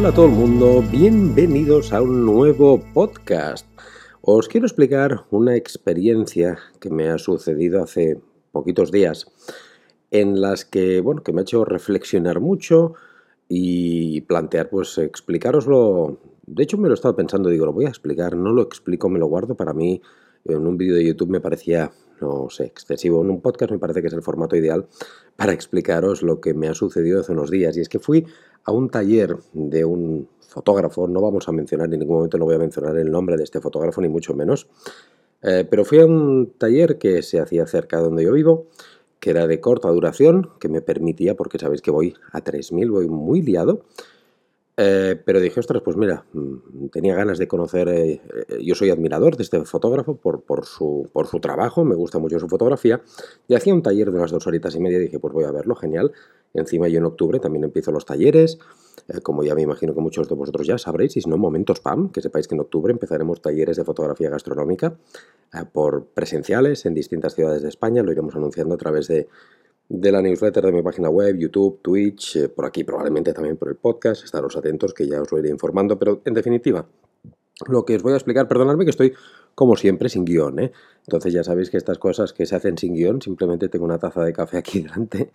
Hola a todo el mundo, bienvenidos a un nuevo podcast. Os quiero explicar una experiencia que me ha sucedido hace poquitos días en las que, bueno, que me ha hecho reflexionar mucho y plantear, pues explicaroslo. De hecho, me lo he estado pensando, digo, lo voy a explicar, no lo explico, me lo guardo para mí. En un vídeo de YouTube me parecía, no sé, excesivo. En un podcast me parece que es el formato ideal para explicaros lo que me ha sucedido hace unos días. Y es que fui a un taller de un fotógrafo, no vamos a mencionar, en ningún momento no voy a mencionar el nombre de este fotógrafo, ni mucho menos. Eh, pero fui a un taller que se hacía cerca de donde yo vivo que era de corta duración, que me permitía, porque sabéis que voy a 3.000, voy muy liado, eh, pero dije, ostras, pues mira, mm, tenía ganas de conocer, eh, eh, yo soy admirador de este fotógrafo por, su, trabajo, me gusta mucho su fotografía, y hacía un taller de unas dos horitas y media, dije, pues voy a verlo, genial. Encima yo en octubre también empiezo los talleres, como ya me imagino que muchos de vosotros ya sabréis, y si no, momento spam, que sepáis que en octubre empezaremos talleres de fotografía gastronómica por presenciales en distintas ciudades de España, lo iremos anunciando a través de de la newsletter de mi página web, YouTube, Twitch, eh, por aquí probablemente también por el podcast, estaros atentos que ya os lo iré informando, pero en definitiva, lo que os voy a explicar, perdonadme que estoy como siempre sin guion, ¿eh? entonces ya sabéis que estas cosas que se hacen sin guion, simplemente tengo una taza de café aquí delante,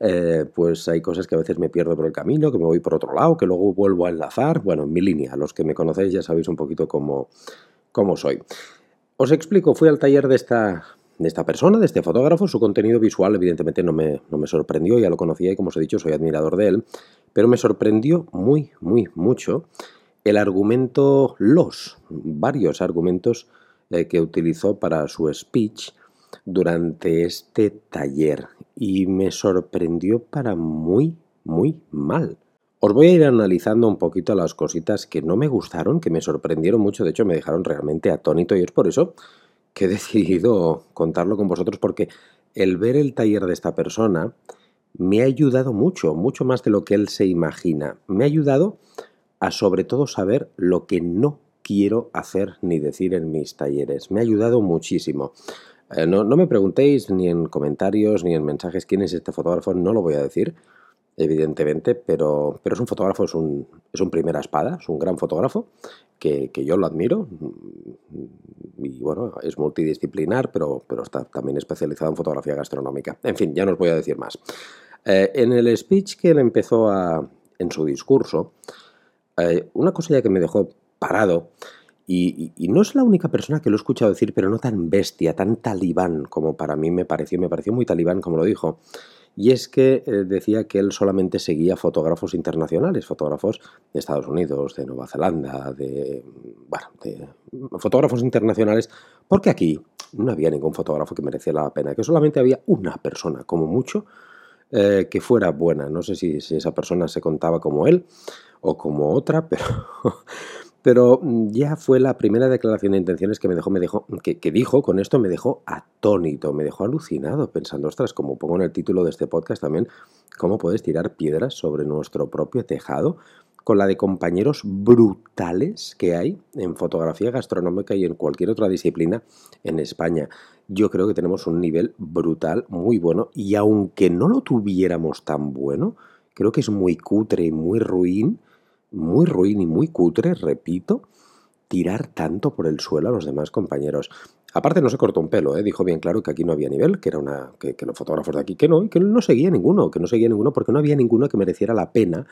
eh, pues hay cosas que a veces me pierdo por el camino, que me voy por otro lado, que luego vuelvo a enlazar, bueno, en mi línea, los que me conocéis ya sabéis un poquito cómo, cómo soy. Os explico, fui al taller de esta de esta persona, de este fotógrafo. Su contenido visual evidentemente no me, no me sorprendió, ya lo conocía y como os he dicho soy admirador de él, pero me sorprendió muy, muy, mucho el argumento, los varios argumentos eh, que utilizó para su speech durante este taller y me sorprendió para muy, muy mal. Os voy a ir analizando un poquito las cositas que no me gustaron, que me sorprendieron mucho, de hecho me dejaron realmente atónito y es por eso que he decidido contarlo con vosotros porque el ver el taller de esta persona me ha ayudado mucho, mucho más de lo que él se imagina. Me ha ayudado a sobre todo saber lo que no quiero hacer ni decir en mis talleres. Me ha ayudado muchísimo. Eh, no, no, me preguntéis ni en comentarios ni en mensajes quién es este fotógrafo, no lo voy a decir, evidentemente, pero, pero es un fotógrafo, es un, es un primera espada, es un gran fotógrafo, que, que yo lo admiro, y bueno, es multidisciplinar, pero, pero está también especializado en fotografía gastronómica. En fin, ya no os voy a decir más. Eh, en el speech que él empezó a, en su discurso, eh, una cosa ya que me dejó parado, y, y, no es la única persona que lo he escuchado decir, pero no tan bestia, tan talibán como para mí me pareció, me pareció muy talibán como lo dijo, y es que eh, decía que él solamente seguía fotógrafos internacionales, fotógrafos de Estados Unidos, de Nueva Zelanda, de, bueno, de fotógrafos internacionales, porque aquí no había ningún fotógrafo que mereciera la pena, que solamente había una persona, como mucho, eh, que fuera buena. No sé si esa persona se contaba como él o como otra, pero pero mm, ya fue la primera declaración de intenciones que me dejó, me dejó, que, dijo con esto me dejó atónito, me dejó alucinado, pensando, ostras, como pongo en el título de este podcast también, cómo puedes tirar piedras sobre nuestro propio tejado con la de compañeros brutales que hay en fotografía gastronómica y en cualquier otra disciplina en España. Yo creo que tenemos un nivel brutal, muy bueno, y aunque no lo tuviéramos tan bueno, creo que es muy cutre y muy ruin muy ruin y muy cutre, repito, tirar tanto por el suelo a los demás compañeros. Aparte no se cortó un pelo, ¿eh? dijo bien claro que aquí no había nivel, que era una que, los fotógrafos de aquí que no, y que no seguía ninguno, que no seguía ninguno porque no había ninguno que mereciera la pena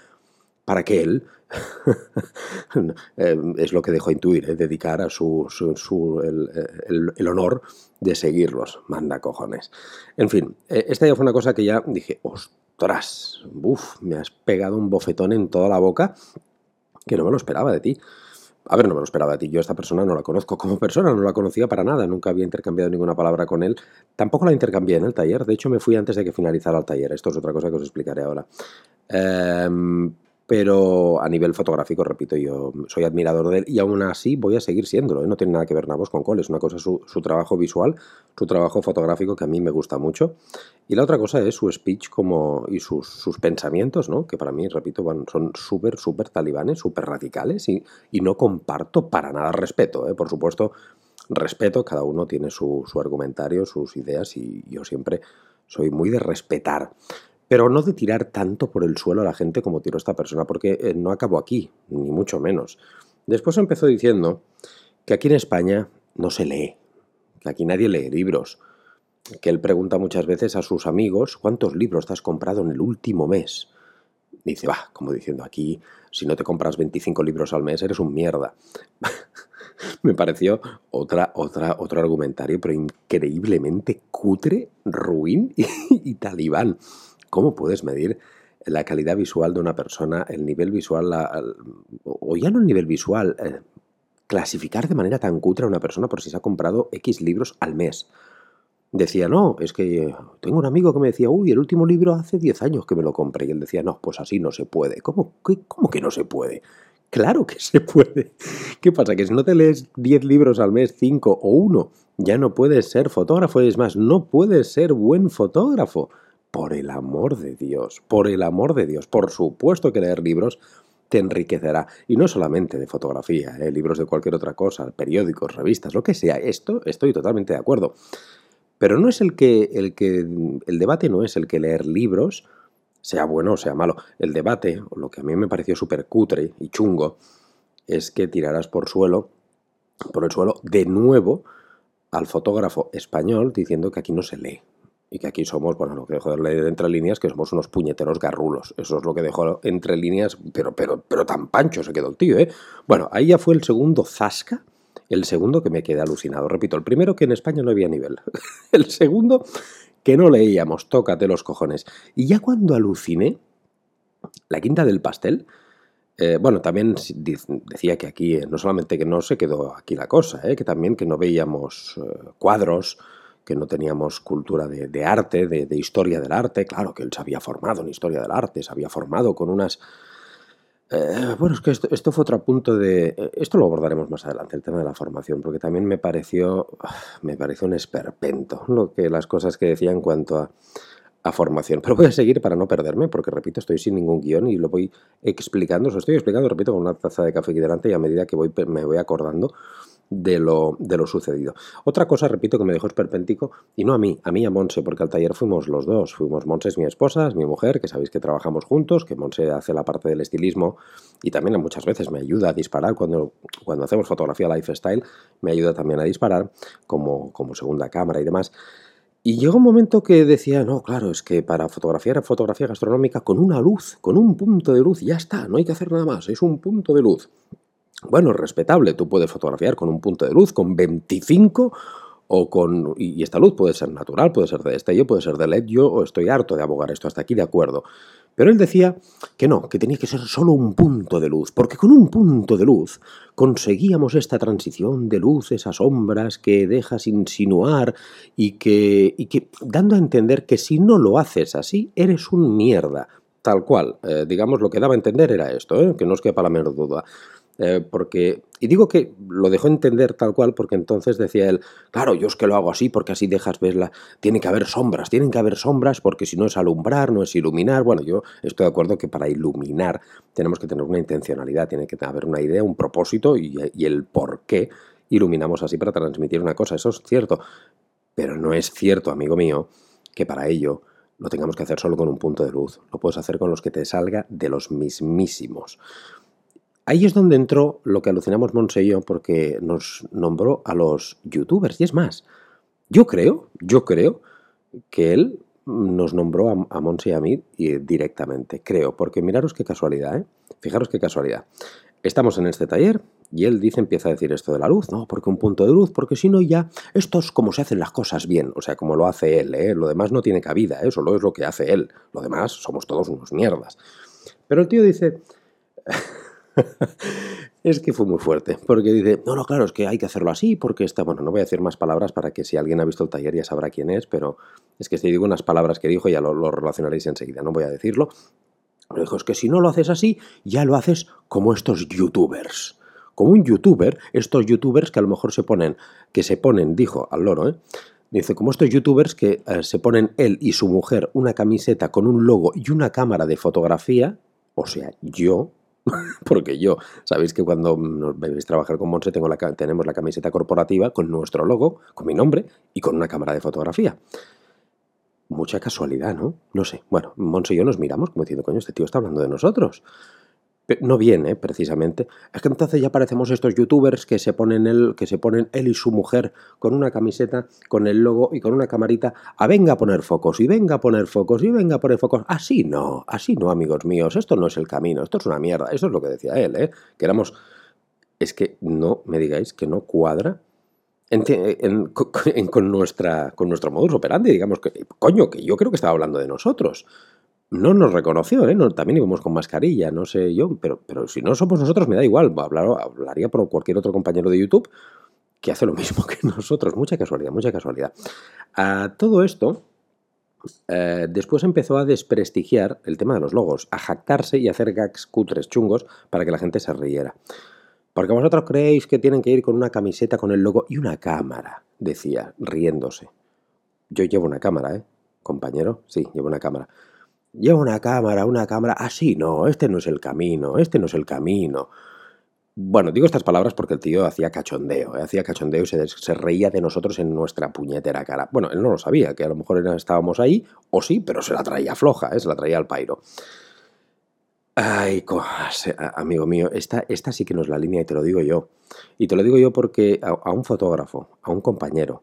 para que él, eh, es lo que dejó intuir, ¿eh? dedicar a su, su, el, el, honor de seguirlos. Manda cojones. En fin, eh, esta ya fue una cosa que ya dije, ostras, ¡Buf! me has pegado un bofetón en toda la boca que no me lo esperaba de ti. A ver, no me lo esperaba de ti. Yo esta persona no la conozco como persona, no la conocía para nada, nunca había intercambiado ninguna palabra con él. Tampoco la intercambié en el taller, de hecho me fui antes de que finalizara el taller. Esto es otra cosa que os explicaré ahora. Eh, pero a nivel fotográfico, repito, yo soy admirador de él y aún así voy a seguir siéndolo. ¿eh? No tiene nada que ver Navos con Cole, es una cosa su, su, trabajo visual, su trabajo fotográfico que a mí me gusta mucho. Y la otra cosa es su speech como, y sus, sus pensamientos, ¿no? que para mí, repito, son súper, súper talibanes, súper radicales y, y, no comparto para nada respeto. ¿eh? Por supuesto, respeto, cada uno tiene su, su argumentario, sus ideas y yo siempre soy muy de respetar. Pero no de tirar tanto por el suelo a la gente como tiró esta persona, porque eh, no acabó aquí, ni mucho menos. Después empezó diciendo que aquí en España no se lee, que aquí nadie lee libros, que él pregunta muchas veces a sus amigos cuántos libros te has comprado en el último mes. Dice, va, como diciendo aquí, si no te compras 25 libros al mes, eres un mierda. Me pareció otra, otra, otro argumentario, pero increíblemente cutre, ruin y, talibán. ¿Cómo puedes medir la calidad visual de una persona, el nivel visual, o ya no el nivel visual, eh, clasificar de manera tan cutre a una persona por si se ha comprado X libros al mes? decía, no, es que tengo un amigo que me decía, uy, el último libro hace 10 años que me lo compré. Y él decía, no, pues así no se puede. ¿Cómo, cómo que no se puede? Claro que se puede. ¿Qué pasa? Que si no te lees 10 libros al mes, 5 o 1, ya no puedes ser fotógrafo. Es más, no puedes ser buen fotógrafo. Por el amor de Dios, por el amor de Dios. Por supuesto que leer libros te enriquecerá. Y no solamente de fotografía, ¿eh? libros de cualquier otra cosa, periódicos, revistas, lo que sea. Esto estoy totalmente de acuerdo. Pero no es el que, el debate no es el que leer libros, sea bueno o sea malo. El debate, lo que a mí me pareció súper cutre y chungo, es que tirarás por suelo, por el suelo, de nuevo al fotógrafo español diciendo que aquí no se lee. Y que aquí somos, bueno, lo que dejó de leer entre líneas, que somos unos puñeteros garrulos. Eso es lo que dejó entre líneas, pero, pero, pero tan pancho se quedó el tío, ¿eh? Bueno, ahí ya fue el segundo zasca el segundo que me quedé alucinado. Repito, el primero que en España no había nivel. el segundo que no leíamos, tócate los cojones. Y ya cuando aluciné, la quinta del pastel, eh, bueno, también decía que aquí eh, no solamente que no se quedó aquí la cosa, eh, que también que no veíamos cuadros, que no teníamos cultura de, arte, de, historia del arte. Claro que él se había formado en historia del arte, se había formado con unas eh, bueno, es que esto, fue otro punto de... Eh, esto lo abordaremos más adelante, el tema de la formación, porque también me pareció, ah, me pareció un esperpento lo que, las cosas que decía en cuanto a, a formación. Pero voy a seguir para no perderme, porque repito, estoy sin ningún guion y lo voy explicando, os estoy explicando, repito, con una taza de café aquí delante y a medida que voy, me voy acordando de lo, de lo sucedido. Otra cosa, repito, que me dejó esperpéntico, y no a mí, a mí a Monse, porque al taller fuimos los dos. Fuimos Monse es mi esposa, es mi mujer, que sabéis que trabajamos juntos, que Monse hace la parte del estilismo y también muchas veces me ayuda a disparar cuando, cuando hacemos fotografía lifestyle, me ayuda también a disparar como, como segunda cámara y demás. Y llegó un momento que decía, no, claro, es que para fotografiar fotografía gastronómica con una luz, con un punto de luz, ya está, no hay que hacer nada más, es un punto de luz. Bueno, respetable, tú puedes fotografiar con un punto de luz, con 25 o con... Y esta luz puede ser natural, puede ser de destello, puede ser de LED, yo estoy harto de abogar esto, hasta aquí de acuerdo. Pero él decía que no, que tenía que ser solo un punto de luz, porque con un punto de luz conseguíamos esta transición de luces a sombras que dejas insinuar y que, y que dando a entender que si no lo haces así, eres un mierda. Tal cual, eh, digamos, lo que daba a entender era esto, ¿eh? que no os quepa la menor duda. Eh, porque, y digo que lo dejó entender tal cual porque entonces decía él, claro, yo es que lo hago así porque así dejas verla, tiene que haber sombras, tienen que haber sombras porque si no es alumbrar, no es iluminar. Bueno, yo estoy de acuerdo que para iluminar tenemos que tener una intencionalidad, tiene que haber una idea, un propósito y, y el por qué iluminamos así para transmitir una cosa. Eso es cierto, pero no es cierto, amigo mío, que para ello lo tengamos que hacer solo con un punto de luz. Lo puedes hacer con los que te salga de los mismísimos. Ahí es donde entró lo que alucinamos Monse y yo porque nos nombró a los youtubers. Y es más, yo creo, yo creo que él nos nombró a, a Monse y a mí directamente. Creo, porque miraros qué casualidad, ¿eh? Fijaros qué casualidad. Estamos en este taller y él dice, empieza a decir esto de la luz, ¿no? Porque un punto de luz, porque si no ya, esto es como se hacen las cosas bien, o sea, como lo hace él, ¿eh? Lo demás no tiene cabida, ¿eh? Solo es lo que hace él. Lo demás somos todos unos mierdas. Pero el tío dice... es que fue muy fuerte, porque dice, no, no, claro, es que hay que hacerlo así, porque está, bueno, no voy a decir más palabras para que si alguien ha visto el taller ya sabrá quién es, pero es que si digo unas palabras que dijo ya lo, relacionaréis enseguida, no voy a decirlo. Pero dijo, es que si no lo haces así, ya lo haces como estos youtubers. Como un youtuber, estos youtubers que a lo mejor se ponen, que se ponen, dijo al loro, ¿eh? Dice, como estos youtubers que eh, se ponen él y su mujer una camiseta con un logo y una cámara de fotografía, o sea, yo, porque yo, sabéis que cuando nos veis trabajar con Monse tengo la, tenemos la camiseta corporativa con nuestro logo, con mi nombre y con una cámara de fotografía. mucha casualidad, ¿no? No sé. Bueno, Monse y yo nos miramos como diciendo, coño, este tío está hablando de nosotros. No viene, precisamente. Es que entonces ya parecemos estos youtubers que se ponen él, que se ponen él y su mujer con una camiseta, con el logo y con una camarita, a venga a poner focos, y venga a poner focos, y venga a poner focos. Así no, así no, amigos míos, esto no es el camino, esto es una mierda. Eso es lo que decía él, ¿eh? Que éramos. Es que no me digáis que no cuadra con, nuestra, con nuestro modus operandi, digamos que, coño, que yo creo que estaba hablando de nosotros. No nos reconoció, ¿eh? también íbamos con mascarilla, no sé yo, pero, si no somos nosotros me da igual, hablaría por cualquier otro compañero de YouTube que hace lo mismo que nosotros. Mucha casualidad, mucha casualidad. A todo esto, eh, después empezó a desprestigiar el tema de los logos, a jactarse y hacer gags cutres chungos para que la gente se riera. Porque vosotros creéis que tienen que ir con una camiseta con el logo y una cámara, decía, riéndose. Yo llevo una cámara, ¿eh? Compañero, sí, llevo una cámara. Llevo una cámara, una cámara. Ah, sí, no, este no es el camino, este no es el camino. Bueno, digo estas palabras porque el tío hacía cachondeo, ¿eh? hacía cachondeo y se, se, reía de nosotros en nuestra puñetera cara. Bueno, él no lo sabía, que a lo mejor estábamos ahí, o sí, pero se la traía floja, ¿eh? se la traía al pairo. Ay, amigo mío, esta, esta sí que no es la línea y te lo digo yo. Y te lo digo yo porque a, un fotógrafo, a un compañero,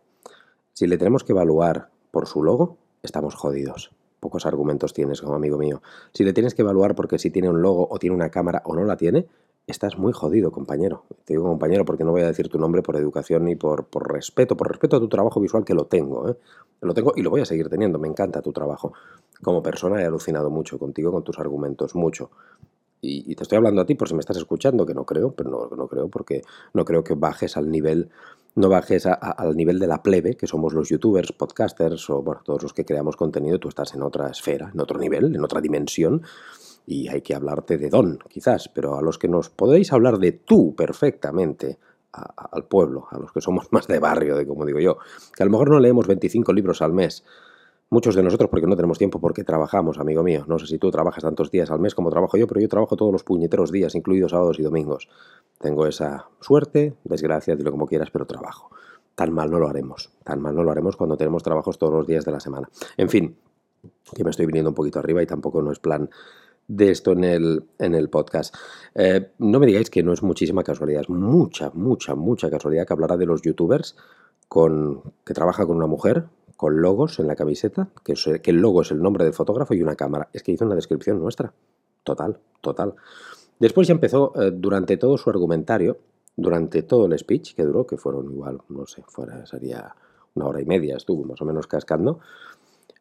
si le tenemos que evaluar por su logo, estamos jodidos. Pocos argumentos tienes como amigo mío. Si le tienes que evaluar porque si tiene un logo o tiene una cámara o no la tiene, estás muy jodido, compañero. Te digo compañero porque no voy a decir tu nombre por educación ni por, por respeto, por respeto a tu trabajo visual que lo tengo. ¿eh? Lo tengo y lo voy a seguir teniendo, me encanta tu trabajo. Como persona he alucinado mucho contigo, con tus argumentos, mucho. Y, te estoy hablando a ti por si me estás escuchando, que no creo, pero no, no creo porque no creo que bajes al nivel, no bajes al nivel de la plebe, que somos los youtubers, podcasters o bueno, todos los que creamos contenido, tú estás en otra esfera, en otro nivel, en otra dimensión y hay que hablarte de don, quizás, pero a los que nos podéis hablar de tú perfectamente, al pueblo, a los que somos más de barrio, de como digo yo, que a lo mejor no leemos 25 libros al mes, Muchos de nosotros porque no tenemos tiempo, porque trabajamos, amigo mío. No sé si tú trabajas tantos días al mes como trabajo yo, pero yo trabajo todos los puñeteros días, incluidos sábados y domingos. Tengo esa suerte, desgracia, dilo como quieras, pero trabajo. Tan mal no lo haremos. Tan mal no lo haremos cuando tenemos trabajos todos los días de la semana. En fin, que me estoy viniendo un poquito arriba y tampoco no es plan de esto en el, en el podcast. Eh, no me digáis que no es muchísima casualidad, es mucha, mucha, mucha casualidad que hablará de los youtubers con, que trabaja con una mujer, con logos en la camiseta, que, el logo es el nombre del fotógrafo y una cámara. Es que hizo una descripción nuestra. Total, total. Después ya empezó, eh, durante todo su argumentario, durante todo el speech, que duró, que fueron igual, no sé, fuera, sería una hora y media, estuvo más o menos cascando,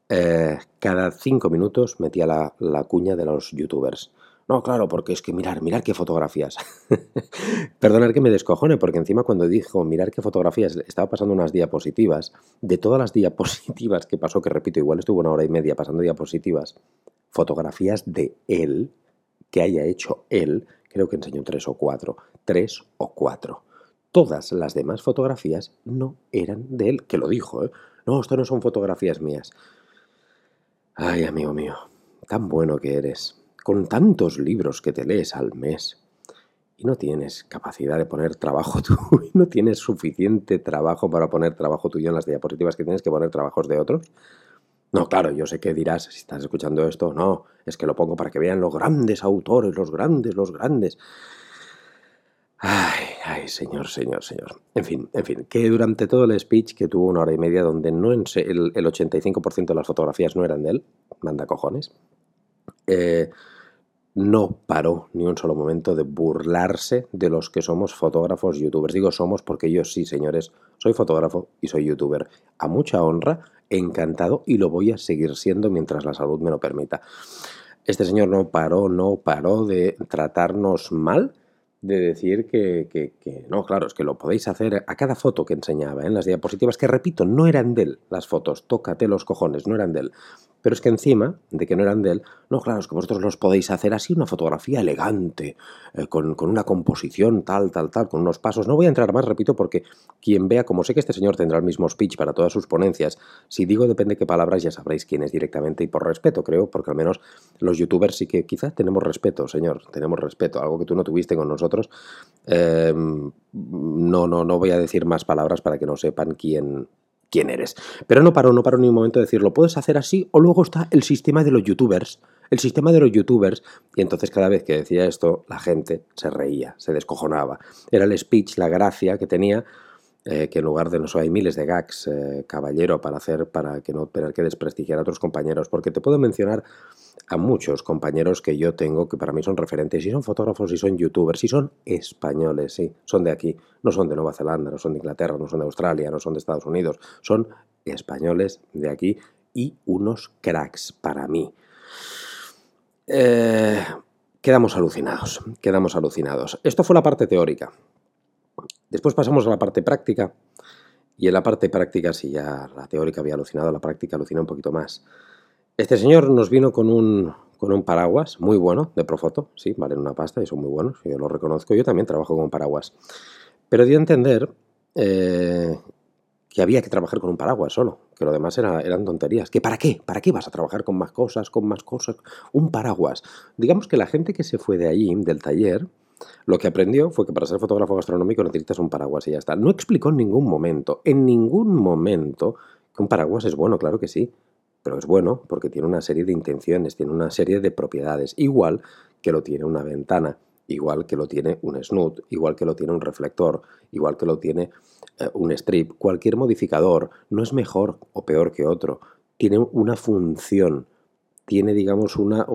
eh, cada cinco minutos metía la, la cuña de los youtubers. No, claro, porque es que mirar, mirar qué fotografías. Perdonar que me descojone, porque encima cuando dijo mirar qué fotografías, estaba pasando unas diapositivas. De todas las diapositivas que pasó, que repito, igual estuvo una hora y media pasando diapositivas, fotografías de él, que haya hecho él, creo que enseñó tres o cuatro. Tres o cuatro. Todas las demás fotografías no eran de él, que lo dijo, ¿eh? No, esto no son fotografías mías. Ay, amigo mío, tan bueno que eres con tantos libros que te lees al mes y no tienes capacidad de poner trabajo tú, no tienes suficiente trabajo para poner trabajo tuyo en las diapositivas que tienes que poner trabajos de otros. No, claro, yo sé que dirás, si estás escuchando esto, no, es que lo pongo para que vean los grandes autores, los grandes, los grandes. Ay, ay, señor, señor, señor. En fin, en fin, que durante todo el speech, que tuvo una hora y media, donde no el, el 85% de las fotografías no eran de él, manda cojones, eh, no paró ni un solo momento de burlarse de los que somos fotógrafos youtubers. Digo somos porque yo sí, señores, soy fotógrafo y soy youtuber. A mucha honra, encantado y lo voy a seguir siendo mientras la salud me lo permita. Este señor no paró, no paró de tratarnos mal de decir que, que, no, claro, es que lo podéis hacer a cada foto que enseñaba en las diapositivas, que repito, no eran de él las fotos, tócate los cojones, no eran de él. Pero es que encima de que no eran de él, no, claro, es que vosotros los podéis hacer así, una fotografía elegante, eh, con, una composición tal, tal, tal, con unos pasos. No voy a entrar más, repito, porque quien vea, como sé que este señor tendrá el mismo speech para todas sus ponencias, si digo depende qué palabras ya sabréis quién es directamente y por respeto, creo, porque al menos los youtubers sí que quizás tenemos respeto, señor, tenemos respeto, algo que tú no tuviste con nosotros. Em, no, no, no voy a decir más palabras para que no sepan quién, quién eres. Pero no paro, no paro ni un momento de decirlo. Puedes hacer así o luego está el sistema de los youtubers. El sistema de los youtubers. Y entonces cada vez que decía esto, la gente se reía, se descojonaba. Era el speech, la gracia que tenía. Eh, que en lugar de no sé, hay miles de gags, eh, caballero, para hacer, para que no tener que desprestigiar a otros compañeros, porque te puedo mencionar a muchos compañeros que yo tengo que para mí son referentes, y son fotógrafos, y son youtubers, y son españoles, sí, son de aquí, no son de Nueva Zelanda, no son de Inglaterra, no son de Australia, no son de Estados Unidos, son españoles de aquí y unos cracks para mí. Eh, quedamos alucinados, quedamos alucinados. Esto fue la parte teórica. Después pasamos a la parte práctica. Y en la parte práctica, si ya la teórica había alucinado, la práctica alucina un poquito más. Este señor nos vino con un, con un paraguas muy bueno de Profoto, sí, valen una pasta y son muy buenos, yo lo reconozco, yo también trabajo con paraguas. Pero dio a entender eh, que había que trabajar con un paraguas solo, que lo demás era, eran tonterías. ¿Que para qué? ¿Para qué vas a trabajar con más cosas, con más cosas? Un paraguas. Digamos que la gente que se fue de allí, del taller, lo que aprendió fue que para ser fotógrafo gastronómico necesitas un paraguas y ya está. No explicó en ningún momento, en ningún momento, que un paraguas es bueno, claro que sí pero es bueno porque tiene una serie de intenciones, tiene una serie de propiedades, igual que lo tiene una ventana, igual que lo tiene un snoot, igual que lo tiene un reflector, igual que lo tiene eh, un strip. Cualquier modificador no es mejor o peor que otro, tiene una función tiene, digamos, una...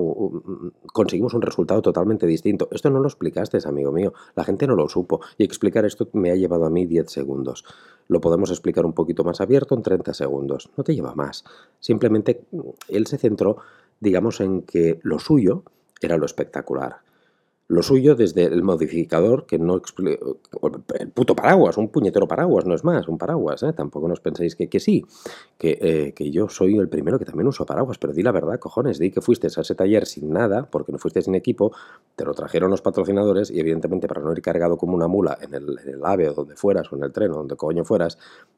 conseguimos un resultado totalmente distinto. Esto no lo explicaste, amigo mío. La gente no lo supo. Y explicar esto me ha llevado a mí 10 segundos. Lo podemos explicar un poquito más abierto en 30 segundos. No te lleva más. Simplemente él se centró, digamos, en que lo suyo era lo espectacular. Lo suyo desde el modificador, que no el puto paraguas, un puñetero paraguas, no es más, un paraguas, ¿eh? tampoco nos penséis que, que sí, que, eh, que, yo soy el primero que también uso paraguas, pero di la verdad, cojones, di que fuiste a ese taller sin nada, porque no fuiste sin equipo, te lo trajeron los patrocinadores y evidentemente para no ir cargado como una mula en el, en el AVE o donde fueras, o en el tren o donde coño fueras,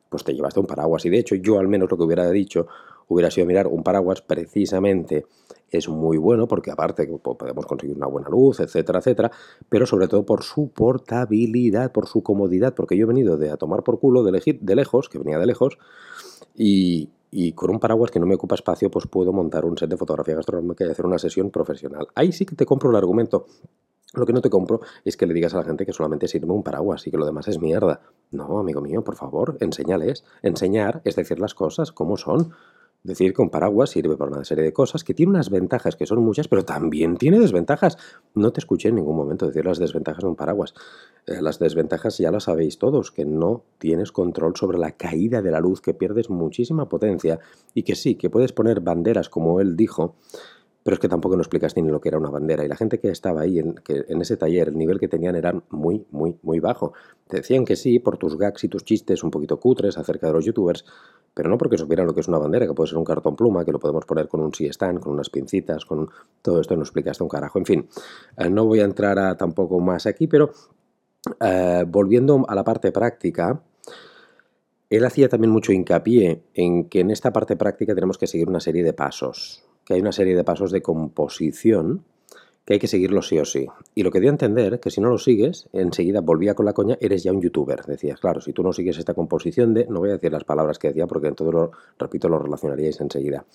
pues te llevaste un paraguas. Y de hecho yo al menos lo que hubiera dicho hubiera sido mirar un paraguas precisamente es muy bueno porque aparte podemos conseguir una buena luz, etcétera, etcétera, pero sobre todo por su portabilidad, por su comodidad, porque yo he venido de a tomar por culo de, de lejos, que venía de lejos, y, y con un paraguas que no me ocupa espacio, pues puedo montar un set de fotografía gastronómica y hacer una sesión profesional. Ahí sí que te compro el argumento. Lo que no te compro es que le digas a la gente que solamente sirve un paraguas y que lo demás es mierda. No, amigo mío, por favor, enséñales. Enseñar es decir las cosas como son. Decir que un paraguas sirve para una serie de cosas que tiene unas ventajas que son muchas, pero también tiene desventajas. No te escuché en ningún momento decir las desventajas de un paraguas. Eh, las desventajas ya las sabéis todos, que no tienes control sobre la caída de la luz, que pierdes muchísima potencia y que sí, que puedes poner banderas como él dijo, pero es que tampoco no explicaste ni lo que era una bandera. Y la gente que estaba ahí en, ese taller, el nivel que tenían era muy, muy, muy bajo. Te decían que sí, por tus gags y tus chistes un poquito cutres acerca de los youtubers, pero no porque supieran lo que es una bandera, que puede ser un cartón pluma, que lo podemos poner con un stand, con unas pincitas, con todo esto no explicaste un carajo. En fin, eh, no voy a entrar tampoco más aquí, pero eh, volviendo a la parte práctica, él hacía también mucho hincapié en que en esta parte práctica tenemos que seguir una serie de pasos, que hay una serie de pasos de composición que hay que seguirlo sí o sí. Y lo que dio a entender, que si no lo sigues, enseguida volvía con la coña, eres ya un youtuber. Decías, claro, si tú no sigues esta composición de, no voy a decir las palabras que decía porque en todo lo, repito, lo relacionaríais enseguida.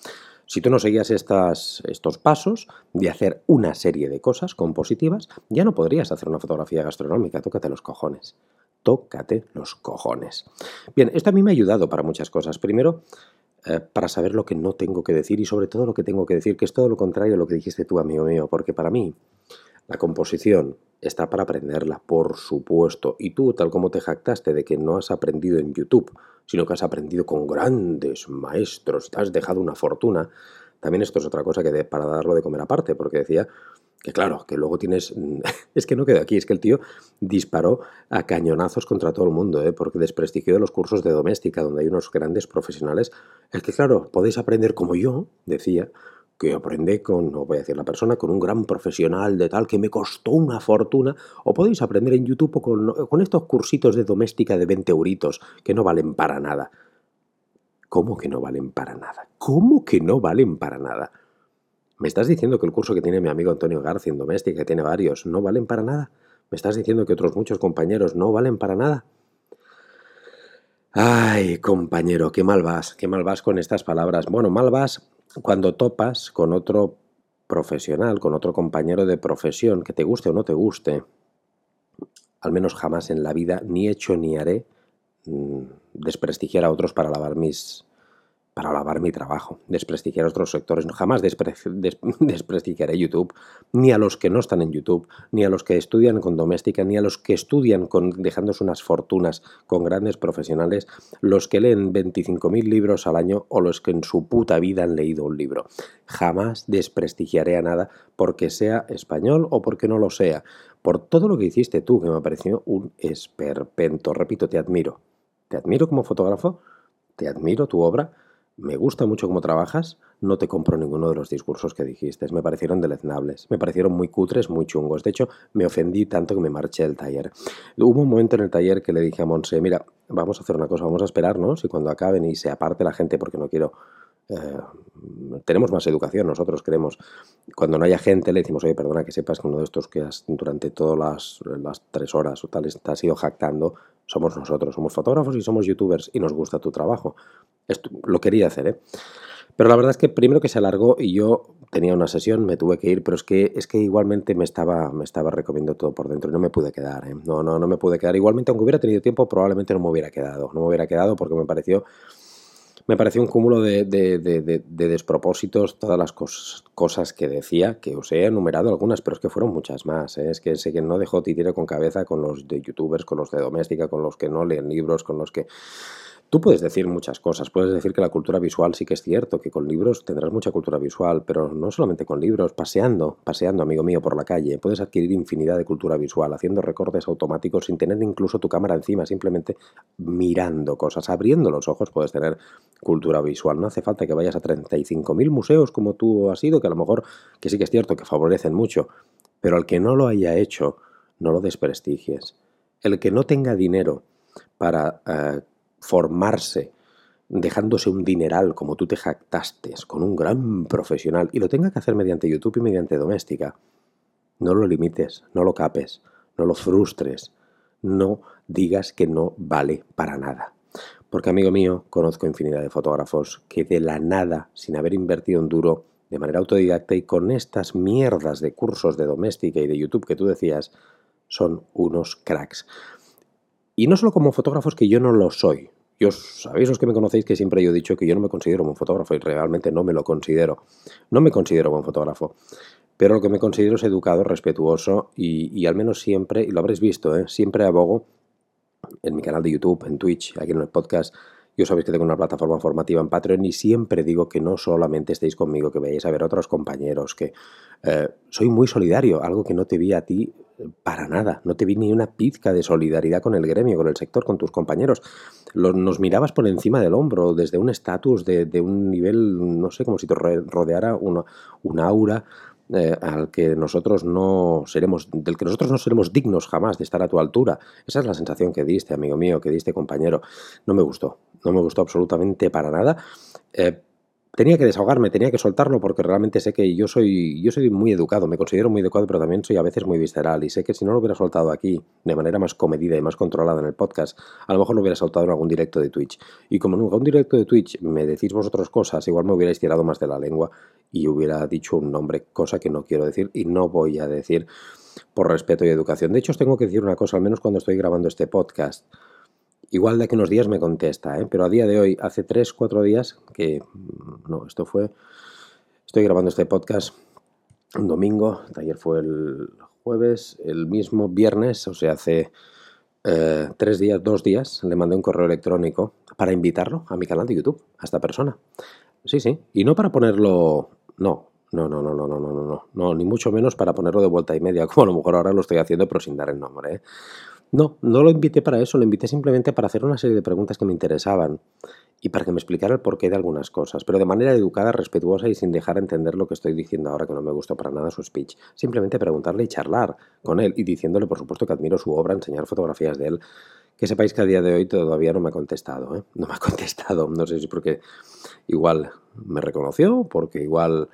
Si tú no seguías estas, estos pasos de hacer una serie de cosas compositivas, ya no podrías hacer una fotografía gastronómica, tócate los cojones. Tócate los cojones. Bien, esto a mí me ha ayudado para muchas cosas. Primero, eh, para saber lo que no tengo que decir y sobre todo lo que tengo que decir, que es todo lo contrario a lo que dijiste tú, amigo mío, porque para mí la composición está para aprenderla, por supuesto, y tú, tal como te jactaste de que no has aprendido en YouTube, sino que has aprendido con grandes maestros, te has dejado una fortuna, también esto es otra cosa que para darlo de comer aparte, porque decía que claro, que luego tienes... Es que no queda aquí, es que el tío disparó a cañonazos contra todo el mundo, ¿eh? porque desprestigió de los cursos de doméstica, donde hay unos grandes profesionales. Es que claro, podéis aprender como yo, decía, que aprendí con, no voy a decir la persona, con un gran profesional de tal que me costó una fortuna, o podéis aprender en YouTube con, con estos cursitos de doméstica de 20 euritos que no valen para nada. ¿Cómo que no valen para nada? ¿Cómo que no valen para nada? ¿Me estás diciendo que el curso que tiene mi amigo Antonio García en doméstica, que tiene varios, no valen para nada? ¿Me estás diciendo que otros muchos compañeros no valen para nada? Ay, compañero, qué mal vas, qué mal vas con estas palabras. Bueno, mal vas cuando topas con otro profesional, con otro compañero de profesión, que te guste o no te guste, al menos jamás en la vida, ni hecho ni haré mm, desprestigiar a otros para lavar mis, para lavar mi trabajo, desprestigiar otros sectores. Jamás despre desprestigiaré YouTube, ni a los que no están en YouTube, ni a los que estudian con doméstica, ni a los que estudian con, dejándose unas fortunas con grandes profesionales, los que leen 25.000 libros al año o los que en su puta vida han leído un libro. Jamás desprestigiaré a nada porque sea español o porque no lo sea. Por todo lo que hiciste tú, que me pareció un esperpento. Repito, te admiro. Te admiro como fotógrafo, te admiro tu obra me gusta mucho cómo trabajas, no te compro ninguno de los discursos que dijiste. Me parecieron deleznables, me parecieron muy cutres, muy chungos. De hecho, me ofendí tanto que me marché del taller. Hubo un momento en el taller que le dije a Monse, mira, vamos a hacer una cosa, vamos a esperarnos y cuando acaben y se aparte la gente, porque no quiero... Eh, tenemos más educación, nosotros queremos. Cuando no haya gente, le decimos, oye, perdona que sepas que uno de estos que has, durante todas las, las tres horas o tal te has ido jactando, somos nosotros, somos fotógrafos y somos youtubers y nos gusta tu trabajo. Esto, lo quería hacer, ¿eh? Pero la verdad es que primero que se alargó y yo tenía una sesión, me tuve que ir, pero es que, es que igualmente me estaba, me estaba recomiendo todo por dentro y no me pude quedar, ¿eh? No, no, no me pude quedar. Igualmente, aunque hubiera tenido tiempo, probablemente no me hubiera quedado. No me hubiera quedado porque me pareció me pareció un cúmulo de, despropósitos, todas las cosas que decía, que os he enumerado algunas, pero es que fueron muchas más. ¿eh? Es que sé que no dejó titire con cabeza con los de youtubers, con los de doméstica, con los que no leen libros, con los que Tú puedes decir muchas cosas, puedes decir que la cultura visual sí que es cierto, que con libros tendrás mucha cultura visual, pero no solamente con libros, paseando, paseando, amigo mío, por la calle, puedes adquirir infinidad de cultura visual, haciendo recortes automáticos sin tener incluso tu cámara encima, simplemente mirando cosas, abriendo los ojos puedes tener cultura visual. No hace falta que vayas a 35.000 museos como tú has ido, que a lo mejor, que sí que es cierto, que favorecen mucho, pero al que no lo haya hecho, no lo desprestigies. El que no tenga dinero para eh, formarse dejándose un dineral como tú te jactaste con un gran profesional y lo tenga que hacer mediante YouTube y mediante doméstica, no lo limites, no lo capes, no lo frustres, no digas que no vale para nada. Porque amigo mío, conozco infinidad de fotógrafos que de la nada, sin haber invertido un duro, de manera autodidacta y con estas mierdas de cursos de doméstica y de YouTube que tú decías, son unos cracks. Y no solo como fotógrafos que yo no lo soy. Yo, sabéis los que me conocéis que siempre yo he dicho que yo no me considero buen fotógrafo y realmente no me lo considero. No me considero buen fotógrafo. Pero lo que me considero es educado, respetuoso y, al menos siempre, y lo habréis visto, ¿eh? siempre abogo en mi canal de YouTube, en Twitch, aquí en el podcast, yo sabéis que tengo una plataforma formativa en Patreon y siempre digo que no solamente estéis conmigo, que veáis a ver a otros compañeros, que eh, soy muy solidario, algo que no te vi a ti para nada, no te vi ni una pizca de solidaridad con el gremio, con el sector, con tus compañeros. nos mirabas por encima del hombro, desde un estatus, de, un nivel, no sé, como si te rodeara una, un aura eh, al que nosotros no seremos, del que nosotros no seremos dignos jamás de estar a tu altura. Esa es la sensación que diste, amigo mío, que diste, compañero. No me gustó, no me gustó absolutamente para nada. Eh, tenía que desahogarme, tenía que soltarlo porque realmente sé que yo soy, yo soy muy educado, me considero muy educado, pero también soy a veces muy visceral y sé que si no lo hubiera soltado aquí de manera más comedida y más controlada en el podcast, a lo mejor lo hubiera soltado en algún directo de Twitch. Y como en algún directo de Twitch me decís vosotros cosas, igual me hubierais tirado más de la lengua y hubiera dicho un nombre, cosa que no quiero decir y no voy a decir por respeto y educación. De hecho, os tengo que decir una cosa, al menos cuando estoy grabando este podcast. Igual de aquí unos días me contesta, ¿eh? pero a día de hoy, hace 3, 4 días, que mm, no, esto fue, estoy grabando este podcast un domingo, ayer fue el jueves, el mismo viernes, o sea, hace eh, tres días, dos días, le mandé un correo electrónico para invitarlo a mi canal de YouTube, a esta persona. Sí, sí, y no para ponerlo, no, no, no, no, no, no, no, no, no, ni mucho menos para ponerlo de vuelta y media, como a lo mejor ahora lo estoy haciendo, pero sin dar el nombre. ¿eh? No, no lo invité para eso, lo invité simplemente para hacer una serie de preguntas que me interesaban y para que me explicara el porqué de algunas cosas, pero de manera educada, respetuosa y sin dejar entender lo que estoy diciendo ahora que no me gustó para nada su speech. Simplemente preguntarle y charlar con él y diciéndole, por supuesto, que admiro su obra, enseñar fotografías de él. Que sepáis que a día de hoy todavía no me ha contestado, ¿eh? No me ha contestado, no sé si porque igual me reconoció, porque igual...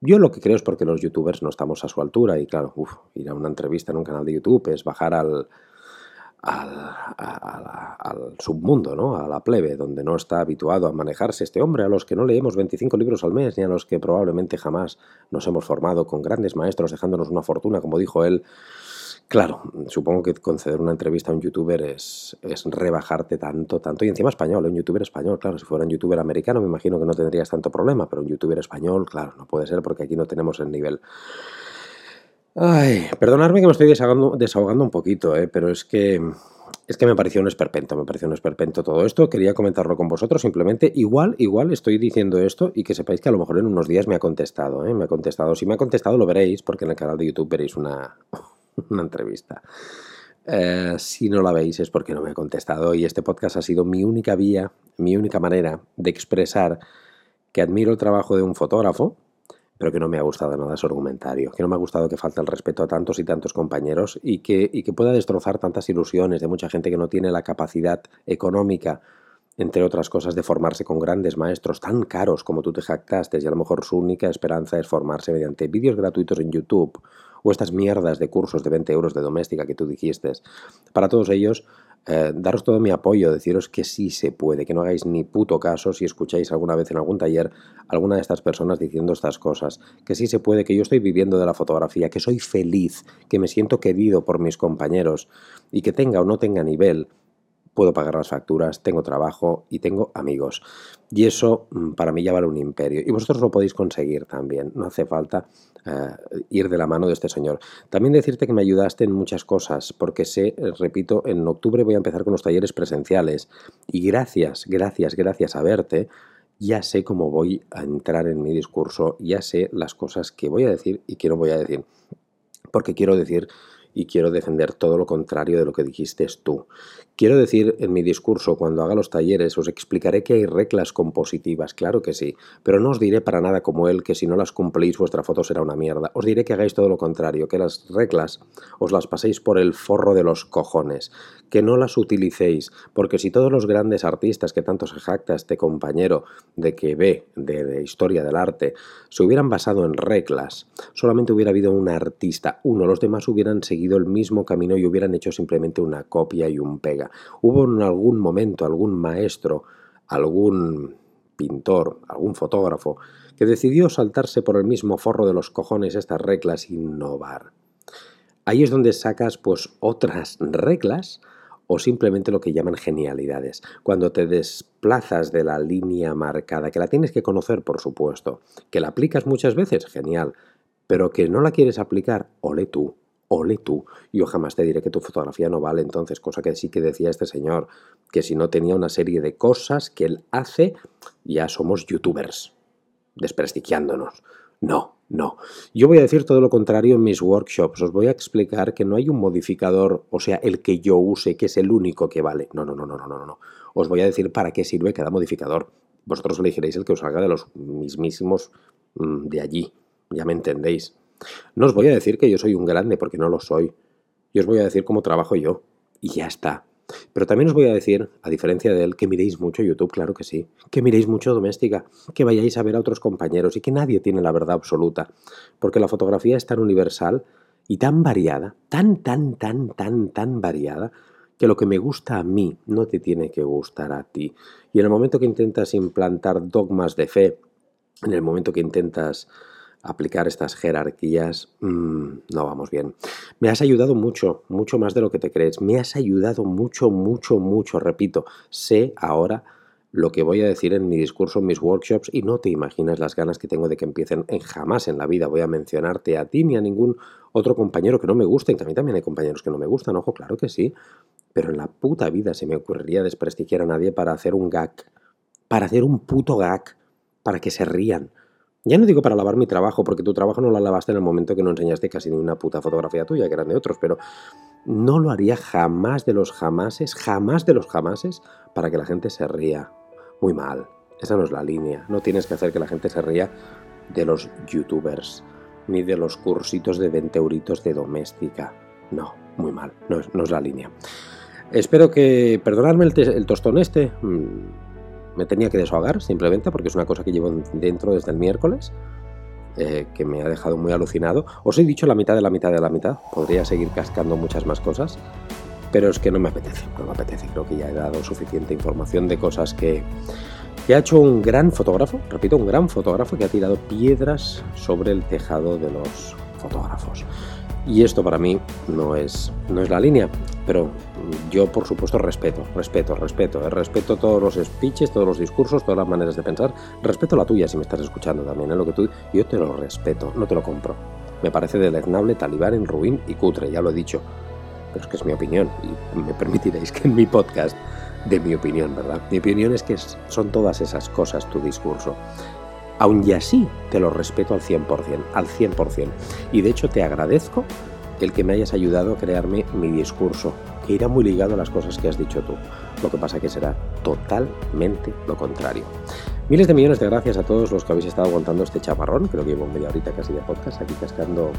Yo lo que creo es porque los youtubers no estamos a su altura y claro, uf, ir a una entrevista en un canal de YouTube es bajar al al, submundo, ¿no? a la plebe, donde no está habituado a manejarse este hombre, a los que no leemos 25 libros al mes, ni a los que probablemente jamás nos hemos formado con grandes maestros dejándonos una fortuna, como dijo él. Claro, supongo que conceder una entrevista a un youtuber es, es rebajarte tanto, tanto, y encima español, ¿eh? un youtuber español, claro, si fuera un youtuber americano me imagino que no tendrías tanto problema, pero un youtuber español, claro, no puede ser porque aquí no tenemos el nivel. Ay, perdonadme que me estoy desahogando, un poquito, eh, pero es que, es que me pareció un esperpento, me pareció un esperpento todo esto. Quería comentarlo con vosotros simplemente. Igual, igual estoy diciendo esto y que sepáis que a lo mejor en unos días me ha contestado, eh, me ha contestado. Si me ha contestado lo veréis porque en el canal de YouTube veréis una, una entrevista. Eh, si no la veis es porque no me ha contestado y este podcast ha sido mi única vía, mi única manera de expresar que admiro el trabajo de un fotógrafo, pero que no me ha gustado nada su argumentario, que no me ha gustado que falte el respeto a tantos y tantos compañeros y que, y que pueda destrozar tantas ilusiones de mucha gente que no tiene la capacidad económica, entre otras cosas, de formarse con grandes maestros tan caros como tú te jactaste y a lo mejor su única esperanza es formarse mediante vídeos gratuitos en YouTube o estas mierdas de cursos de 20 euros de doméstica que tú dijiste. Para todos ellos, eh, daros todo mi apoyo, deciros que sí se puede, que no hagáis ni puto caso si escucháis alguna vez en algún taller alguna de estas personas diciendo estas cosas, que sí se puede, que yo estoy viviendo de la fotografía, que soy feliz, que me siento querido por mis compañeros y que tenga o no tenga nivel, puedo pagar las facturas, tengo trabajo y tengo amigos. Y eso mm, para mí ya vale un imperio. Y vosotros lo podéis conseguir también. No hace falta eh, ir de la mano de este señor. También decirte que me ayudaste en muchas cosas, porque sé, eh, repito, en octubre voy a empezar con los talleres presenciales. Y gracias, gracias, gracias a verte, ya sé cómo voy a entrar en mi discurso, ya sé las cosas que voy a decir y que no voy a decir. Porque quiero decir y quiero defender todo lo contrario de lo que dijiste tú. Quiero decir en mi discurso, cuando haga los talleres, os explicaré que hay reglas compositivas, claro que sí, pero no os diré para nada como él que si no las cumplís vuestra foto será una mierda. Os diré que hagáis todo lo contrario, que las reglas os las paséis por el forro de los cojones, que no las utilicéis, porque si todos los grandes artistas que tanto se jacta este compañero de que ve de, de historia del arte se hubieran basado en reglas, solamente hubiera habido un artista, uno, los demás hubieran seguido el mismo camino y hubieran hecho simplemente una copia y un pega. Hubo en algún momento algún maestro, algún pintor, algún fotógrafo, que decidió saltarse por el mismo forro de los cojones estas reglas e innovar. Ahí es donde sacas pues otras reglas o simplemente lo que llaman genialidades. Cuando te desplazas de la línea marcada, que la tienes que conocer, por supuesto, que la aplicas muchas veces, genial, pero que no la quieres aplicar, ole tú ole tú. Yo jamás te diré que tu fotografía no vale entonces, cosa que sí que decía este señor, que si no tenía una serie de cosas que él hace, ya somos youtubers, desprestigiándonos. No, no. Yo voy a decir todo lo contrario en mis workshops. Os voy a explicar que no hay un modificador, o sea, el que yo use, que es el único que vale. No, no, no, no, no, no, no. Os voy a decir para qué sirve cada modificador. Vosotros elegiréis el que os salga de los mismísimos mm, de allí. Ya me entendéis. No os voy a decir que yo soy un grande porque no lo soy. Yo os voy a decir cómo trabajo yo. Y ya está. Pero también os voy a decir, a diferencia de él, que miréis mucho YouTube, claro que sí. Que miréis mucho doméstica, que vayáis a ver a otros compañeros y que nadie tiene la verdad absoluta. Porque la fotografía es tan universal y tan variada, tan, tan, tan, tan, tan variada, que lo que me gusta a mí no te tiene que gustar a ti. Y en el momento que intentas implantar dogmas de fe, en el momento que intentas aplicar estas jerarquías, mm, no vamos bien. Me has ayudado mucho, mucho más de lo que te crees. Me has ayudado mucho, mucho, mucho. Repito, sé ahora lo que voy a decir en mi discurso, en mis workshops, y no te imaginas las ganas que tengo de que empiecen. En jamás en la vida voy a mencionarte a ti ni a ningún otro compañero que no me guste, que a mí también hay compañeros que no me gustan, ojo, claro que sí. Pero en la puta vida se me ocurriría desprestigiar a nadie para hacer un gag, para hacer un puto gag, para que se rían. Ya no digo para lavar mi trabajo, porque tu trabajo no lo lavaste en el momento que no enseñaste casi ni una puta fotografía tuya, que eran de otros, pero no lo haría jamás de los jamases, jamás de los jamases, para que la gente se ría. Muy mal. Esa no es la línea. No tienes que hacer que la gente se ría de los youtubers, ni de los cursitos de 20 euritos de doméstica. No, muy mal. No es, la línea. Espero que. Perdonadme el, el tostón este. Mm, me tenía que desahogar simplemente porque es una cosa que llevo dentro desde el miércoles, eh, que me ha dejado muy alucinado. Os he dicho la mitad de la mitad de la mitad, podría seguir cascando muchas más cosas, pero es que no me apetece, no me apetece. Creo que ya he dado suficiente información de cosas que, que ha hecho un gran fotógrafo, repito, un gran fotógrafo que ha tirado piedras sobre el tejado de los fotógrafos. Y esto para mí no es, no es la línea, pero yo por supuesto respeto, respeto, respeto, eh, respeto todos los speeches, todos los discursos, todas las maneras de pensar, respeto la tuya si me estás escuchando también, ¿eh? lo que tú, yo te lo respeto, no te lo compro. Me parece deleznable, talibán, ruin y cutre, ya lo he dicho, pero es que es mi opinión y me permitiréis que en mi podcast de mi opinión, ¿verdad? Mi opinión es que son todas esas cosas tu discurso. Aun y así te lo respeto al 100%, al 100%. Y de hecho te agradezco el que me hayas ayudado a crearme mi discurso, que irá muy ligado a las cosas que has dicho tú. Lo que pasa que será totalmente lo contrario. Miles de millones de gracias a todos los que habéis estado aguantando este chaparrón. Creo que llevo media horita casi de podcast aquí cascando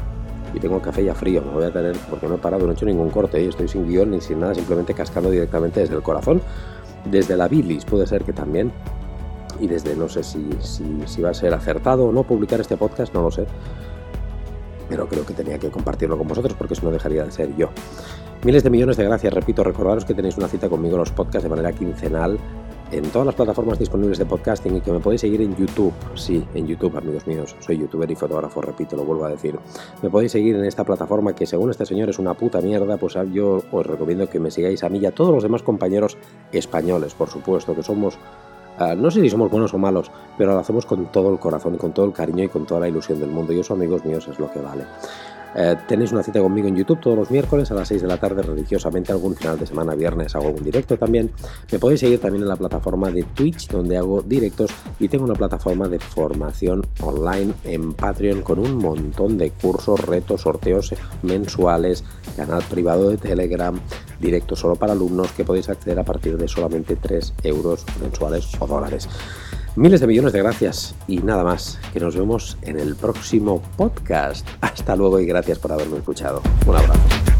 y tengo café ya frío. Me voy a tener, porque no he parado, no he hecho ningún corte. ¿eh? Estoy sin guion ni sin nada, simplemente cascando directamente desde el corazón. Desde la bilis puede ser que también y desde no sé si, si, va a ser acertado o no publicar este podcast, no lo sé. Pero creo que tenía que compartirlo con vosotros porque eso no dejaría de ser yo. Miles de millones de gracias, repito, recordaros que tenéis una cita conmigo en los podcasts de manera quincenal en todas las plataformas disponibles de podcasting y que me podéis seguir en YouTube. Sí, en YouTube, amigos míos. Soy youtuber y fotógrafo, repito, lo vuelvo a decir. Me podéis seguir en esta plataforma que según este señor es una puta mierda, pues yo os recomiendo que me sigáis a mí y a todos los demás compañeros españoles, por supuesto, que somos Ah, no sé si somos buenos o malos, pero lo hacemos con todo el corazón, con todo el cariño y con toda la ilusión del mundo. Y eso, amigos míos, es lo que vale. Eh, tenéis una cita conmigo en YouTube todos los miércoles a las 6 de la tarde, religiosamente, algún final de semana, viernes, hago un directo también. Me podéis seguir también en la plataforma de Twitch, donde hago directos, y tengo una plataforma de formación online en Patreon con un montón de cursos, retos, sorteos mensuales, canal privado de Telegram, directo solo para alumnos que podéis acceder a partir de solamente 3 euros mensuales o dólares. Miles de millones de gracias y nada más, que nos vemos en el próximo podcast. Hasta luego y gracias por haberme escuchado. Un abrazo.